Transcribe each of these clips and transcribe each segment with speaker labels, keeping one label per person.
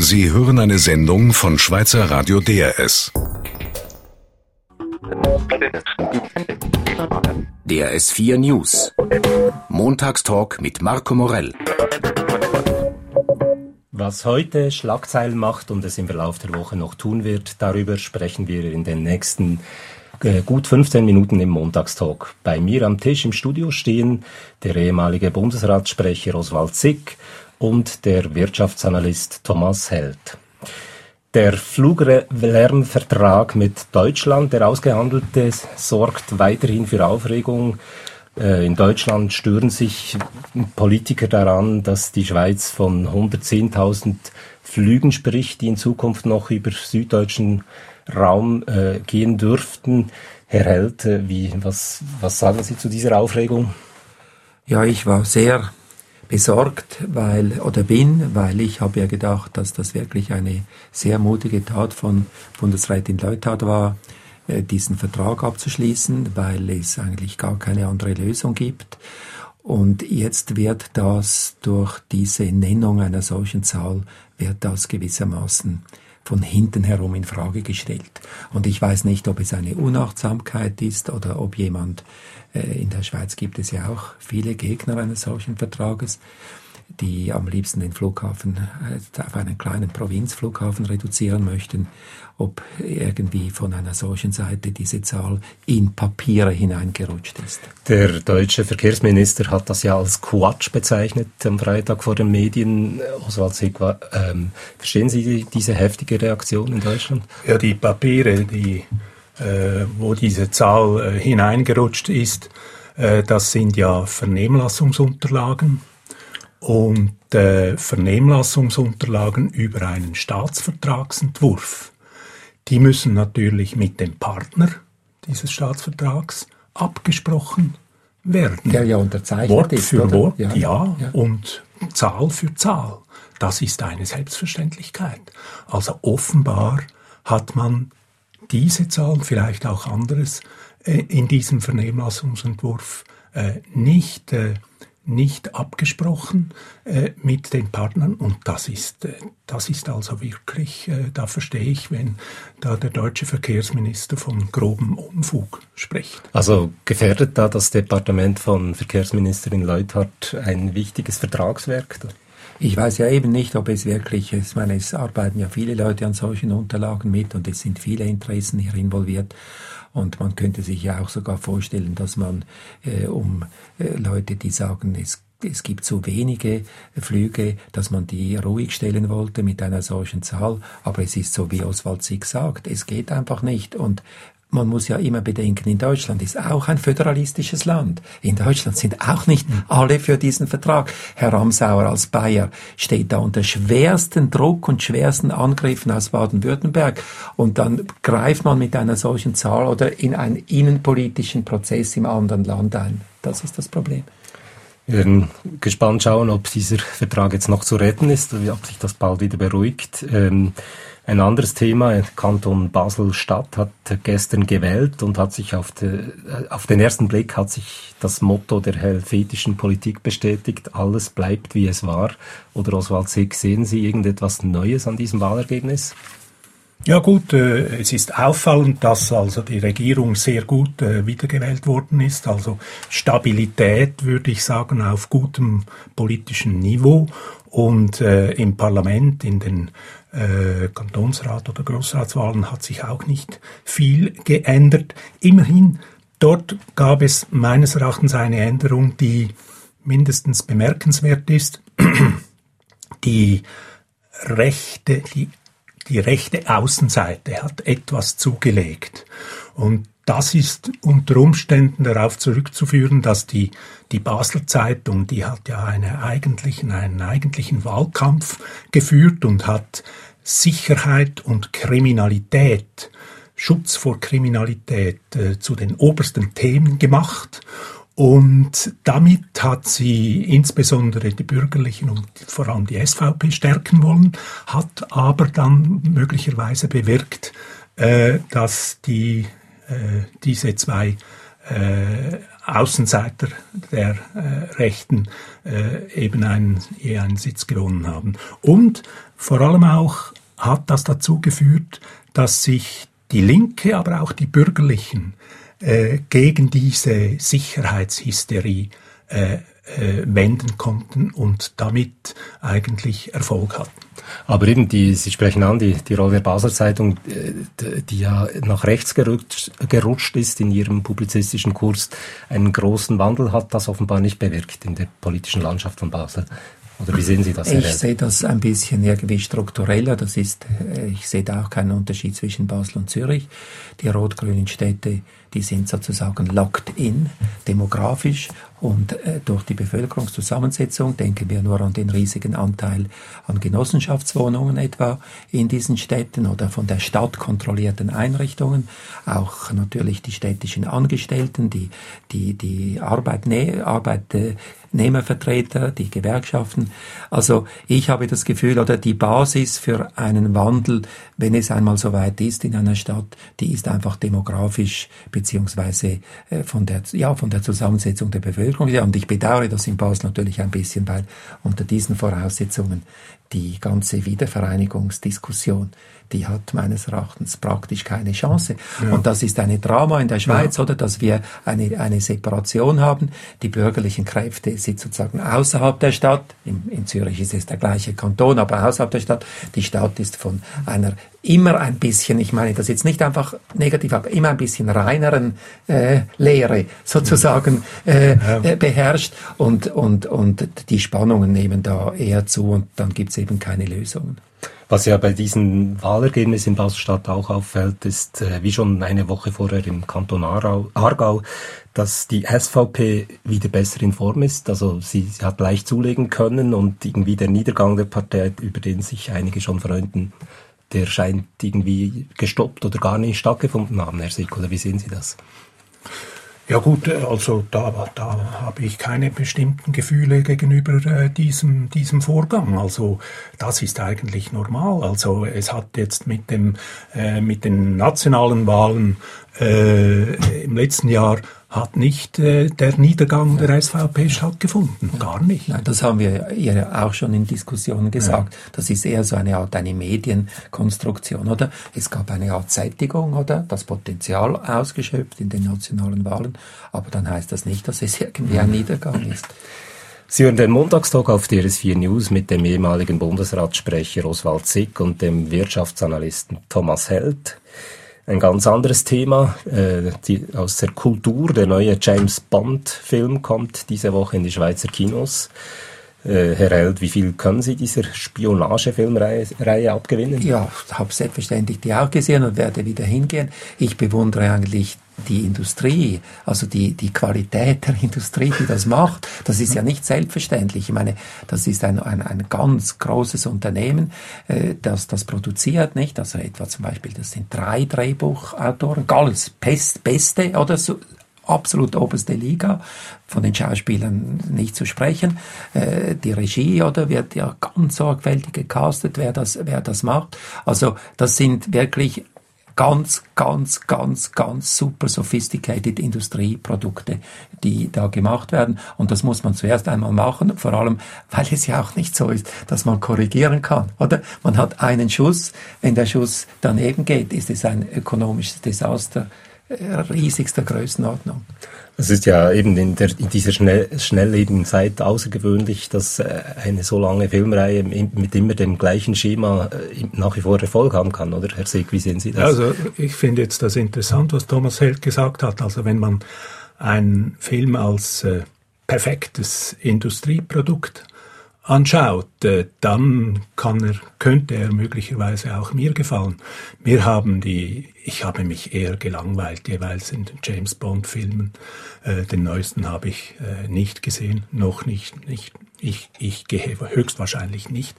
Speaker 1: Sie hören eine Sendung von Schweizer Radio DRS.
Speaker 2: DRS 4 News. Montagstalk mit Marco Morell.
Speaker 3: Was heute Schlagzeilen macht und es im Verlauf der Woche noch tun wird, darüber sprechen wir in den nächsten äh, gut 15 Minuten im Montagstalk. Bei mir am Tisch im Studio stehen der ehemalige Bundesratssprecher Oswald Zick und der Wirtschaftsanalyst Thomas Held. Der Fluglärmvertrag mit Deutschland, der ausgehandelte, sorgt weiterhin für Aufregung. Äh, in Deutschland stören sich Politiker daran, dass die Schweiz von 110.000 Flügen spricht, die in Zukunft noch über süddeutschen Raum äh, gehen dürften. Herr Held, äh, wie, was, was sagen Sie zu dieser Aufregung?
Speaker 4: Ja, ich war sehr besorgt, weil oder bin, weil ich habe ja gedacht, dass das wirklich eine sehr mutige Tat von Bundesrätin Leuthard war, äh, diesen Vertrag abzuschließen, weil es eigentlich gar keine andere Lösung gibt. Und jetzt wird das durch diese Nennung einer solchen Zahl, wird das gewissermaßen von hinten herum in Frage gestellt. Und ich weiß nicht, ob es eine Unachtsamkeit ist oder ob jemand äh, in der Schweiz gibt es ja auch viele Gegner eines solchen Vertrages, die am liebsten den Flughafen äh, auf einen kleinen Provinzflughafen reduzieren möchten, ob irgendwie von einer solchen Seite diese Zahl in Papiere hineingerutscht ist.
Speaker 3: Der deutsche Verkehrsminister hat das ja als Quatsch bezeichnet am Freitag vor den Medien. Oswald Sigwa, ähm, verstehen Sie diese heftige Reaktion in Deutschland?
Speaker 5: Ja, die Papiere, die äh, wo diese Zahl äh, hineingerutscht ist, äh, das sind ja Vernehmlassungsunterlagen und Vernehmlassungsunterlagen über einen Staatsvertragsentwurf. Die müssen natürlich mit dem Partner dieses Staatsvertrags abgesprochen werden.
Speaker 4: Der ja unterzeichnet
Speaker 5: Wort
Speaker 4: ist.
Speaker 5: für
Speaker 4: oder?
Speaker 5: Wort,
Speaker 4: ja,
Speaker 5: ja, ja, und Zahl für Zahl. Das ist eine Selbstverständlichkeit. Also offenbar hat man diese Zahl, vielleicht auch anderes, äh, in diesem Vernehmlassungsentwurf äh, nicht, äh, nicht abgesprochen mit den Partnern. Und das ist, das ist also wirklich, da verstehe ich, wenn da der deutsche Verkehrsminister von grobem Unfug spricht.
Speaker 3: Also gefährdet da das Departement von Verkehrsministerin Leuthardt ein wichtiges Vertragswerk?
Speaker 4: Ich weiß ja eben nicht, ob es wirklich, ich meine, es arbeiten ja viele Leute an solchen Unterlagen mit und es sind viele Interessen hier involviert. Und man könnte sich ja auch sogar vorstellen, dass man äh, um äh, Leute, die sagen, es es gibt zu wenige Flüge, dass man die ruhig stellen wollte mit einer solchen Zahl. Aber es ist so, wie Oswald Sieg sagt, es geht einfach nicht. Und man muss ja immer bedenken, in Deutschland ist auch ein föderalistisches Land. In Deutschland sind auch nicht alle für diesen Vertrag. Herr Ramsauer als Bayer steht da unter schwersten Druck und schwersten Angriffen aus Baden-Württemberg. Und dann greift man mit einer solchen Zahl oder in einen innenpolitischen Prozess im anderen Land ein. Das ist das Problem.
Speaker 3: Wir werden gespannt schauen, ob dieser Vertrag jetzt noch zu retten ist, ob sich das bald wieder beruhigt. Ähm ein anderes Thema, Kanton Basel-Stadt hat gestern gewählt und hat sich auf, de, auf, den ersten Blick hat sich das Motto der helvetischen Politik bestätigt, alles bleibt wie es war. Oder Oswald Sieg, sehen Sie irgendetwas Neues an diesem Wahlergebnis?
Speaker 5: Ja gut, äh, es ist auffallend, dass also die Regierung sehr gut äh, wiedergewählt worden ist. Also Stabilität, würde ich sagen, auf gutem politischen Niveau. Und äh, im Parlament, in den äh, Kantonsrat- oder Großratswahlen hat sich auch nicht viel geändert. Immerhin, dort gab es meines Erachtens eine Änderung, die mindestens bemerkenswert ist. Die rechte, die, die rechte Außenseite hat etwas zugelegt. Und das ist unter Umständen darauf zurückzuführen, dass die, die Basler Zeitung, die hat ja eine eigentlichen, einen eigentlichen Wahlkampf geführt und hat Sicherheit und Kriminalität, Schutz vor Kriminalität äh, zu den obersten Themen gemacht. Und damit hat sie insbesondere die Bürgerlichen und vor allem die SVP stärken wollen, hat aber dann möglicherweise bewirkt, äh, dass die äh, diese zwei äh, Außenseiter der äh, Rechten äh, eben einen, eher einen Sitz gewonnen haben. Und vor allem auch hat das dazu geführt, dass sich die Linke, aber auch die Bürgerlichen äh, gegen diese Sicherheitshysterie äh, äh, wenden konnten und damit eigentlich Erfolg hatten.
Speaker 3: Aber eben, die, Sie sprechen an, die, die Rolle der Basler Zeitung, äh, die ja nach rechts gerutscht, gerutscht ist in ihrem publizistischen Kurs, einen großen Wandel hat das offenbar nicht bewirkt in der politischen Landschaft von Basel. Oder wie sehen Sie das?
Speaker 4: Ich sehe das ein bisschen irgendwie struktureller. Das ist, äh, ich sehe da auch keinen Unterschied zwischen Basel und Zürich. Die rot-grünen Städte, die sind sozusagen locked in, demografisch und äh, durch die Bevölkerungszusammensetzung, denken wir nur an den riesigen Anteil an Genossenschaftswohnungen etwa in diesen Städten oder von der Stadt kontrollierten Einrichtungen, auch natürlich die städtischen Angestellten, die, die, die Arbeitne Arbeitnehmervertreter, die Gewerkschaften. Also ich habe das Gefühl, oder die Basis für einen Wandel, wenn es einmal so weit ist in einer Stadt, die ist einfach demografisch beziehungsweise äh, von der, ja, von der Zusammensetzung der Bevölkerung Ja, und ich bedauere das in Basel natürlich ein bisschen, weil unter diesen Voraussetzungen die ganze Wiedervereinigungsdiskussion, die hat meines Erachtens praktisch keine Chance. Ja. Und das ist eine Drama in der Schweiz, ja. oder, dass wir eine, eine Separation haben. Die bürgerlichen Kräfte sind sozusagen außerhalb der Stadt. In, in Zürich ist es der gleiche Kanton, aber außerhalb der Stadt. Die Stadt ist von einer immer ein bisschen, ich meine das jetzt nicht einfach negativ, aber immer ein bisschen reineren äh, Lehre sozusagen äh, äh, beherrscht und, und, und die Spannungen nehmen da eher zu und dann gibt eben keine Lösungen.
Speaker 3: Was ja bei diesen Wahlergebnissen in Basel-Stadt auch auffällt, ist, äh, wie schon eine Woche vorher im Kanton Aargau, dass die SVP wieder besser in Form ist. Also sie, sie, hat leicht zulegen können und irgendwie der Niedergang der Partei, über den sich einige schon freunden, der scheint irgendwie gestoppt oder gar nicht stattgefunden haben, Herr Sick, oder wie sehen Sie das?
Speaker 5: Ja gut, äh, also da, da habe ich keine bestimmten Gefühle gegenüber äh, diesem, diesem Vorgang. Also das ist eigentlich normal. Also es hat jetzt mit, dem, äh, mit den nationalen Wahlen äh, im letzten Jahr hat nicht äh, der Niedergang der SVP stattgefunden. Gar nicht.
Speaker 4: Nein, das haben wir ja auch schon in Diskussionen gesagt. Ja. Das ist eher so eine Art eine Medienkonstruktion, oder? Es gab eine Art Sättigung, oder? Das Potenzial ausgeschöpft in den nationalen Wahlen. Aber dann heißt das nicht, dass es irgendwie ein Niedergang ist.
Speaker 3: Sie hören den Montagstalk auf DRS4 News mit dem ehemaligen Bundesratssprecher Oswald Zick und dem Wirtschaftsanalysten Thomas Held. Ein ganz anderes Thema, äh, die, aus der Kultur. Der neue James Bond-Film kommt diese Woche in die Schweizer Kinos. Äh, Herr Held, wie viel können Sie dieser Spionagefilmreihe abgewinnen?
Speaker 4: Ja, habe selbstverständlich die auch gesehen und werde wieder hingehen. Ich bewundere eigentlich die Industrie, also die, die Qualität der Industrie, die das macht, das ist ja nicht selbstverständlich. Ich meine, das ist ein, ein, ein ganz großes Unternehmen, äh, das das produziert, nicht? Also etwa zum Beispiel, das sind drei Drehbuchautoren, ganz Pest, beste oder so, absolut oberste Liga, von den Schauspielern nicht zu sprechen. Äh, die Regie oder wird ja ganz sorgfältig gecastet, wer das, wer das macht. Also das sind wirklich ganz, ganz, ganz, ganz super sophisticated Industrieprodukte, die da gemacht werden. Und das muss man zuerst einmal machen, vor allem, weil es ja auch nicht so ist, dass man korrigieren kann, oder? Man hat einen Schuss, wenn der Schuss daneben geht, ist es ein ökonomisches Desaster riesigster Größenordnung.
Speaker 3: Es ist ja eben in, der, in dieser schnell, schnelllebigen Zeit außergewöhnlich, dass äh, eine so lange Filmreihe mit immer dem gleichen Schema äh, nach wie vor Erfolg haben kann, oder Herr Sieg, wie sehen Sie das?
Speaker 5: Also ich finde jetzt das interessant, was Thomas Held gesagt hat. Also wenn man einen Film als äh, perfektes Industrieprodukt anschaut, äh, dann kann er, könnte er möglicherweise auch mir gefallen. Wir haben die, ich habe mich eher gelangweilt jeweils in den James Bond Filmen. Äh, den neuesten habe ich äh, nicht gesehen, noch nicht, nicht. Ich, ich gehe höchstwahrscheinlich nicht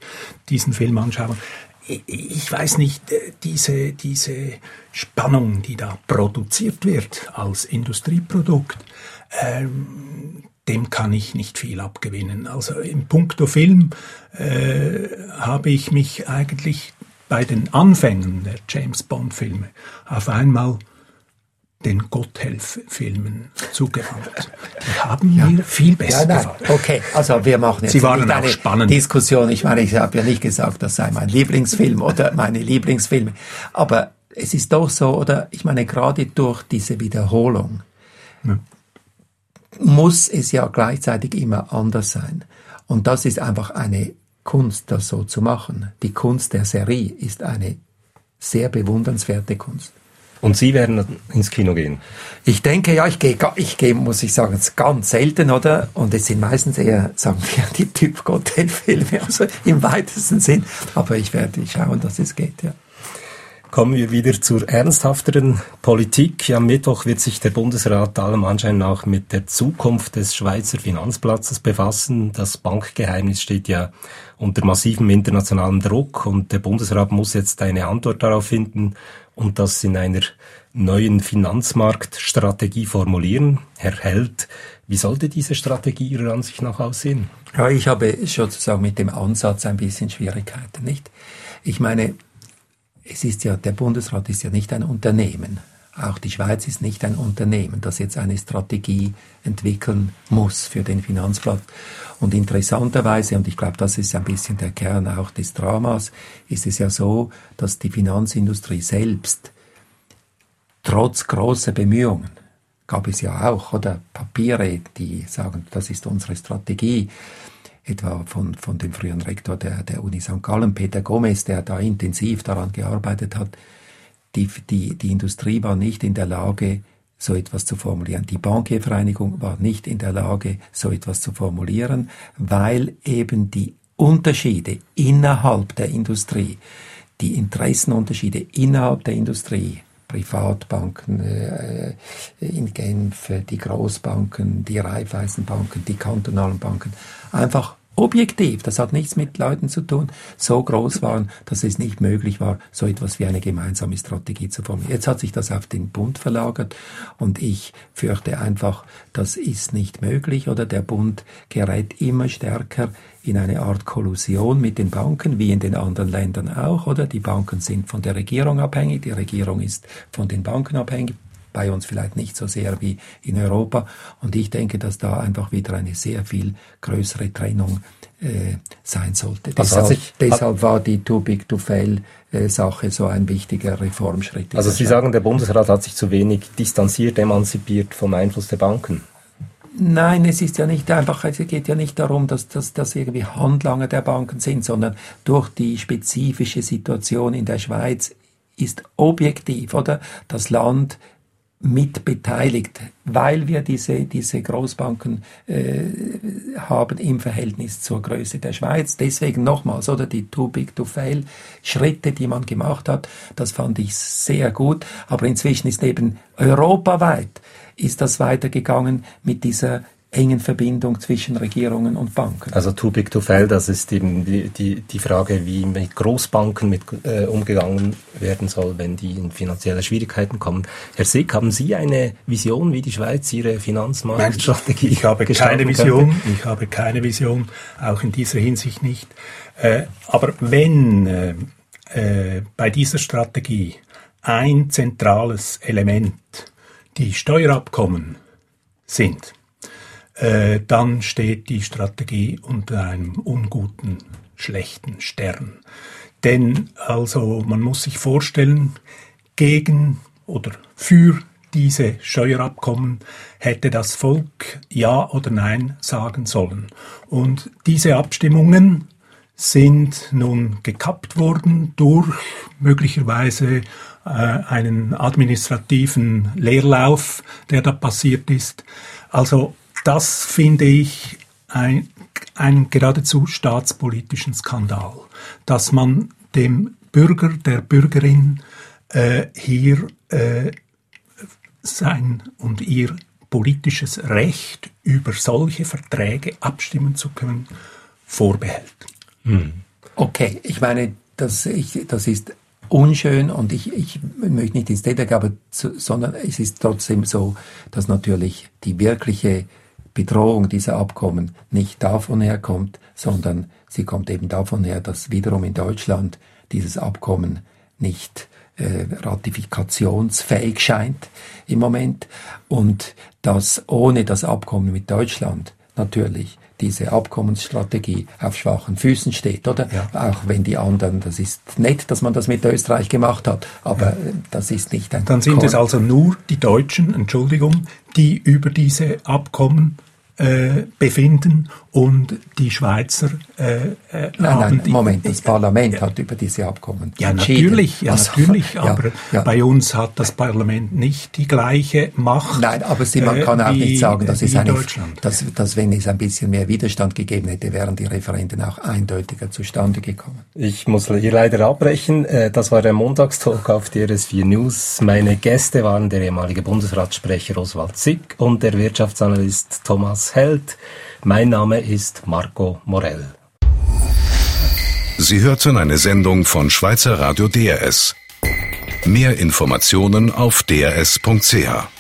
Speaker 5: diesen Film anschauen. Ich, ich weiß nicht, äh, diese, diese Spannung, die da produziert wird als Industrieprodukt, ähm, dem kann ich nicht viel abgewinnen. Also im Punkto Film äh, habe ich mich eigentlich bei den Anfängen der James Bond Filme auf einmal den Gotthelf-Filmen zugewandt. Die haben ja. mir viel besser ja, gefallen.
Speaker 4: Okay, also wir machen jetzt
Speaker 5: Sie waren
Speaker 4: eine
Speaker 5: spannend.
Speaker 4: Diskussion. Ich meine, ich habe ja nicht gesagt, das sei mein Lieblingsfilm oder meine Lieblingsfilme. Aber es ist doch so, oder ich meine, gerade durch diese Wiederholung ja. Muss es ja gleichzeitig immer anders sein. Und das ist einfach eine Kunst, das so zu machen. Die Kunst der Serie ist eine sehr bewundernswerte Kunst.
Speaker 3: Und Sie werden ins Kino gehen?
Speaker 4: Ich denke, ja, ich gehe, ich gehe, muss ich sagen, ganz selten, oder? Und es sind meistens eher, sagen wir, die Typ Gotthelf-Filme, also im weitesten Sinn. Aber ich werde schauen, dass es geht, ja.
Speaker 3: Kommen wir wieder zur ernsthafteren Politik. Am Mittwoch wird sich der Bundesrat allem Anschein nach mit der Zukunft des Schweizer Finanzplatzes befassen. Das Bankgeheimnis steht ja unter massivem internationalem Druck und der Bundesrat muss jetzt eine Antwort darauf finden und das in einer neuen Finanzmarktstrategie formulieren. Herr Held, wie sollte diese Strategie Ihrer Ansicht nach aussehen?
Speaker 4: Ja, ich habe sozusagen mit dem Ansatz ein bisschen Schwierigkeiten, nicht? Ich meine, es ist ja, der Bundesrat ist ja nicht ein Unternehmen. Auch die Schweiz ist nicht ein Unternehmen, das jetzt eine Strategie entwickeln muss für den Finanzplatz. Und interessanterweise, und ich glaube, das ist ein bisschen der Kern auch des Dramas, ist es ja so, dass die Finanzindustrie selbst trotz großer Bemühungen, gab es ja auch, oder Papiere, die sagen, das ist unsere Strategie, etwa von, von dem früheren Rektor der, der Uni St. Gallen, Peter Gomez, der da intensiv daran gearbeitet hat, die, die, die Industrie war nicht in der Lage, so etwas zu formulieren. Die Bankiervereinigung war nicht in der Lage, so etwas zu formulieren, weil eben die Unterschiede innerhalb der Industrie, die Interessenunterschiede innerhalb der Industrie, Privatbanken äh, in Genf, die Großbanken, die Raiffeisenbanken, die kantonalen Banken, einfach objektiv, das hat nichts mit Leuten zu tun, so groß waren, dass es nicht möglich war, so etwas wie eine gemeinsame Strategie zu formulieren. Jetzt hat sich das auf den Bund verlagert und ich fürchte einfach, das ist nicht möglich oder der Bund gerät immer stärker in eine Art Kollusion mit den Banken, wie in den anderen Ländern auch, oder? Die Banken sind von der Regierung abhängig, die Regierung ist von den Banken abhängig, bei uns vielleicht nicht so sehr wie in Europa. Und ich denke, dass da einfach wieder eine sehr viel größere Trennung äh, sein sollte. Also deshalb, sich, deshalb war die Too Big to Fail äh, Sache so ein wichtiger Reformschritt.
Speaker 3: Also Sie sagen, der Bundesrat hat sich zu wenig distanziert, emanzipiert vom Einfluss der Banken.
Speaker 4: Nein, es ist ja nicht einfach, es geht ja nicht darum, dass das irgendwie Handlanger der Banken sind, sondern durch die spezifische Situation in der Schweiz ist objektiv, oder? Das Land mit beteiligt, weil wir diese, diese Großbanken äh, haben im Verhältnis zur Größe der Schweiz. Deswegen nochmals, oder die Too Big to Fail Schritte, die man gemacht hat, das fand ich sehr gut. Aber inzwischen ist eben europaweit ist das weitergegangen mit dieser engen Verbindung zwischen Regierungen und Banken.
Speaker 3: Also too big to fail, das ist eben die, die, die Frage, wie mit Großbanken mit, äh, umgegangen werden soll, wenn die in finanzielle Schwierigkeiten kommen. Herr Sick, haben Sie eine Vision, wie die Schweiz ihre Finanzmarktstrategie
Speaker 5: Ich habe keine Vision, könnte? ich habe keine Vision, auch in dieser Hinsicht nicht. Äh, aber wenn äh, äh bei dieser Strategie ein zentrales Element die Steuerabkommen sind, äh, dann steht die Strategie unter einem unguten, schlechten Stern. Denn also man muss sich vorstellen, gegen oder für diese Steuerabkommen hätte das Volk Ja oder Nein sagen sollen. Und diese Abstimmungen sind nun gekappt worden durch möglicherweise äh, einen administrativen Leerlauf, der da passiert ist. Also das finde ich ein, einen geradezu staatspolitischen Skandal, dass man dem Bürger, der Bürgerin äh, hier äh, sein und ihr politisches Recht über solche Verträge abstimmen zu können, vorbehält.
Speaker 4: Hm. Okay, ich meine, das, ich, das ist unschön und ich, ich möchte nicht ins Detail, aber sondern es ist trotzdem so, dass natürlich die wirkliche Bedrohung dieser Abkommen nicht davon herkommt, sondern sie kommt eben davon her, dass wiederum in Deutschland dieses Abkommen nicht äh, ratifikationsfähig scheint im Moment und dass ohne das Abkommen mit Deutschland natürlich diese Abkommensstrategie auf schwachen Füßen steht, oder? Ja. Auch wenn die anderen, das ist nett, dass man das mit Österreich gemacht hat, aber ja. das ist nicht ein.
Speaker 5: Dann sind Kon es also nur die Deutschen, Entschuldigung, die über diese Abkommen äh, befinden und die Schweizer äh,
Speaker 4: äh, nein, nein, die, Moment, das Parlament äh, hat über diese Abkommen
Speaker 5: ja natürlich, ja also, natürlich, aber ja, ja. bei uns hat das Parlament nicht die gleiche Macht.
Speaker 4: Nein, aber Sie, man kann auch wie, nicht sagen, dass es eine, dass, dass wenn es ein bisschen mehr Widerstand gegeben hätte, wären die Referenden auch eindeutiger zustande gekommen.
Speaker 3: Ich muss hier leider abbrechen. Äh, das war der Montagstalk auf DRS4 News. Meine Gäste waren der ehemalige Bundesratssprecher Oswald Zick und der Wirtschaftsanalyst Thomas Held. Mein Name ist Marco Morell.
Speaker 1: Sie hörten eine Sendung von Schweizer Radio DRS. Mehr Informationen auf drs.ch.